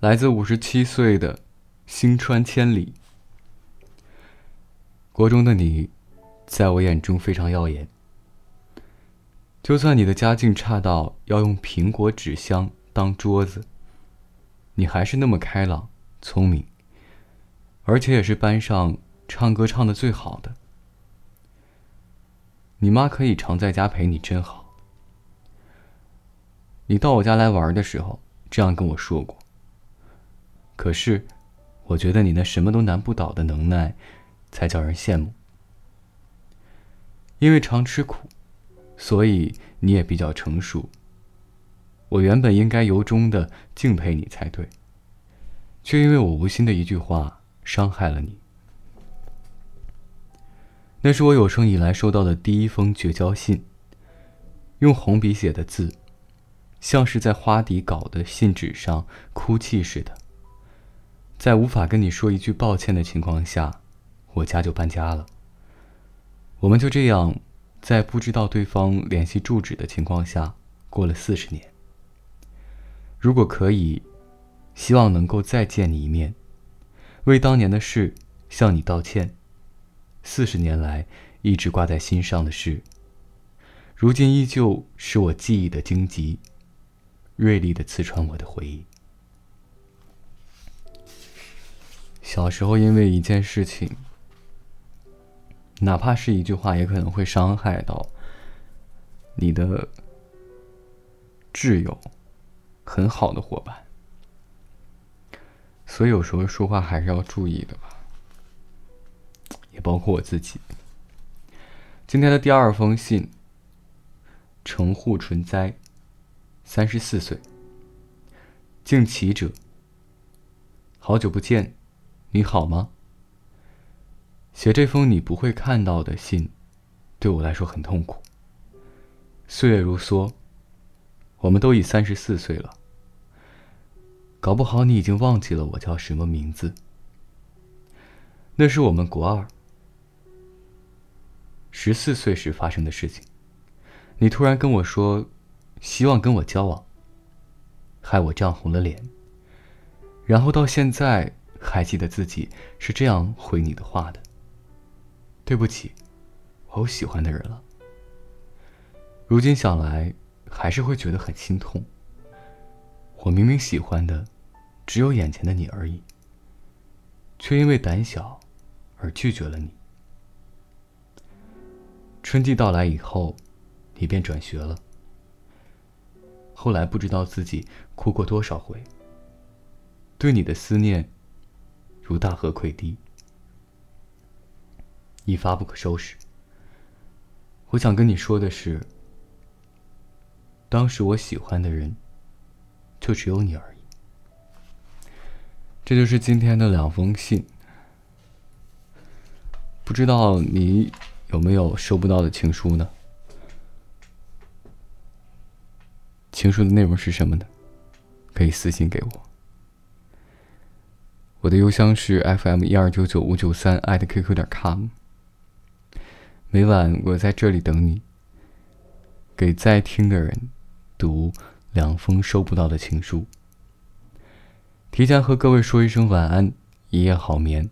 来自五十七岁的星川千里。国中的你，在我眼中非常耀眼。就算你的家境差到要用苹果纸箱当桌子，你还是那么开朗、聪明，而且也是班上唱歌唱的最好的。你妈可以常在家陪你，真好。你到我家来玩的时候，这样跟我说过。可是，我觉得你那什么都难不倒的能耐，才叫人羡慕。因为常吃苦。所以你也比较成熟。我原本应该由衷的敬佩你才对，却因为我无心的一句话伤害了你。那是我有生以来收到的第一封绝交信，用红笔写的字，像是在花底稿的信纸上哭泣似的。在无法跟你说一句抱歉的情况下，我家就搬家了。我们就这样。在不知道对方联系住址的情况下，过了四十年。如果可以，希望能够再见你一面，为当年的事向你道歉。四十年来一直挂在心上的事，如今依旧是我记忆的荆棘，锐利的刺穿我的回忆。小时候因为一件事情。哪怕是一句话，也可能会伤害到你的挚友、很好的伙伴。所以有时候说话还是要注意的吧，也包括我自己。今天的第二封信，城户纯哉，三十四岁，敬启者。好久不见，你好吗？写这封你不会看到的信，对我来说很痛苦。岁月如梭，我们都已三十四岁了。搞不好你已经忘记了我叫什么名字。那是我们国二十四岁时发生的事情。你突然跟我说，希望跟我交往，害我涨红了脸。然后到现在还记得自己是这样回你的话的。对不起，我有喜欢的人了。如今想来，还是会觉得很心痛。我明明喜欢的，只有眼前的你而已，却因为胆小而拒绝了你。春季到来以后，你便转学了。后来不知道自己哭过多少回，对你的思念如大河溃堤。一发不可收拾。我想跟你说的是，当时我喜欢的人，就只有你而已。这就是今天的两封信。不知道你有没有收不到的情书呢？情书的内容是什么呢？可以私信给我。我的邮箱是 fm 一二九九五九三艾特 qq 点 com。每晚我在这里等你，给在听的人读两封收不到的情书。提前和各位说一声晚安，一夜好眠。